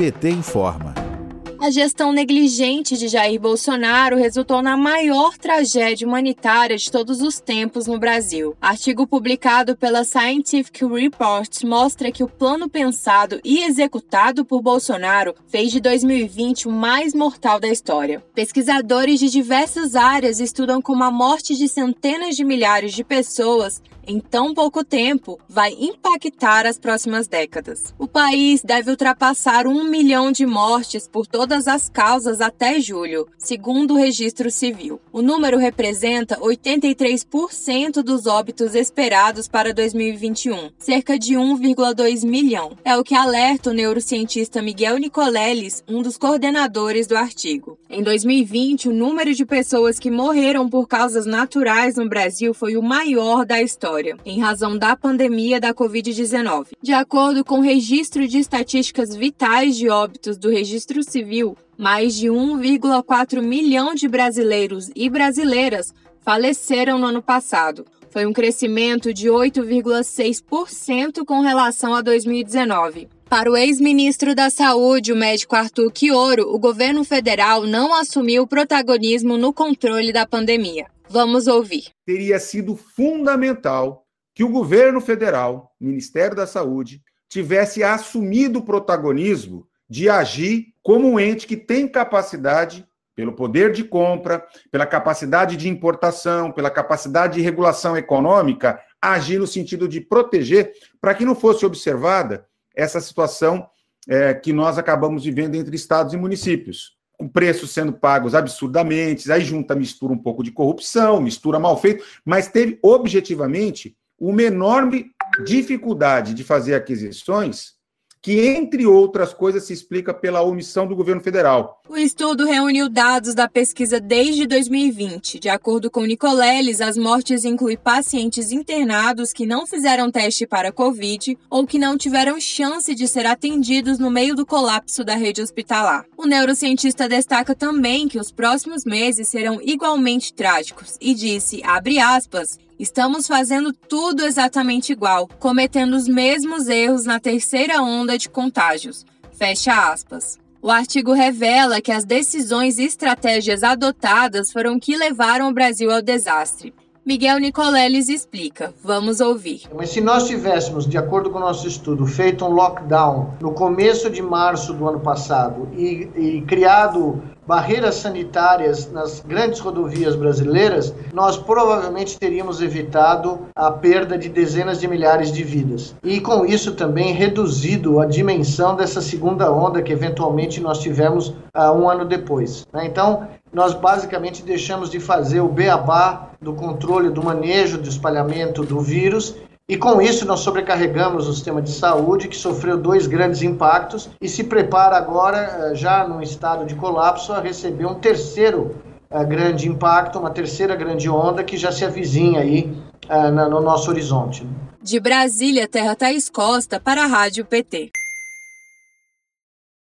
PT informa. A gestão negligente de Jair Bolsonaro resultou na maior tragédia humanitária de todos os tempos no Brasil. Artigo publicado pela Scientific Reports mostra que o plano pensado e executado por Bolsonaro fez de 2020 o mais mortal da história. Pesquisadores de diversas áreas estudam como a morte de centenas de milhares de pessoas em tão pouco tempo vai impactar as próximas décadas. O país deve ultrapassar um milhão de mortes por todas as causas até julho, segundo o registro civil. O número representa 83% dos óbitos esperados para 2021, cerca de 1,2 milhão. É o que alerta o neurocientista Miguel Nicoleles, um dos coordenadores do artigo. Em 2020, o número de pessoas que morreram por causas naturais no Brasil foi o maior da história em razão da pandemia da Covid-19. De acordo com o Registro de Estatísticas Vitais de Óbitos do Registro Civil, mais de 1,4 milhão de brasileiros e brasileiras faleceram no ano passado. Foi um crescimento de 8,6% com relação a 2019. Para o ex-ministro da Saúde, o médico Arthur Quioro, o governo federal não assumiu o protagonismo no controle da pandemia. Vamos ouvir. Teria sido fundamental que o governo federal, Ministério da Saúde, tivesse assumido o protagonismo de agir como um ente que tem capacidade, pelo poder de compra, pela capacidade de importação, pela capacidade de regulação econômica, agir no sentido de proteger, para que não fosse observada essa situação é, que nós acabamos vivendo entre estados e municípios com preços sendo pagos absurdamente, aí junta, mistura um pouco de corrupção, mistura mal feito, mas teve objetivamente uma enorme dificuldade de fazer aquisições que, entre outras coisas, se explica pela omissão do governo federal. O estudo reuniu dados da pesquisa desde 2020. De acordo com Nicoleles, as mortes incluem pacientes internados que não fizeram teste para Covid ou que não tiveram chance de ser atendidos no meio do colapso da rede hospitalar. O neurocientista destaca também que os próximos meses serão igualmente trágicos e disse, abre aspas, Estamos fazendo tudo exatamente igual, cometendo os mesmos erros na terceira onda de contágios. Fecha aspas. O artigo revela que as decisões e estratégias adotadas foram que levaram o Brasil ao desastre. Miguel Nicoleles explica. Vamos ouvir. Mas se nós tivéssemos, de acordo com o nosso estudo, feito um lockdown no começo de março do ano passado e, e criado barreiras sanitárias nas grandes rodovias brasileiras, nós provavelmente teríamos evitado a perda de dezenas de milhares de vidas. E com isso também reduzido a dimensão dessa segunda onda que eventualmente nós tivemos uh, um ano depois. Né? Então, nós basicamente deixamos de fazer o beabá do controle do manejo do espalhamento do vírus e com isso nós sobrecarregamos o sistema de saúde, que sofreu dois grandes impactos e se prepara agora, eh, já num estado de colapso, a receber um terceiro uh, grande impacto, uma terceira grande onda que já se avizinha aí uh, no nosso horizonte. De Brasília, Terra Thaís Costa, para a Rádio PT.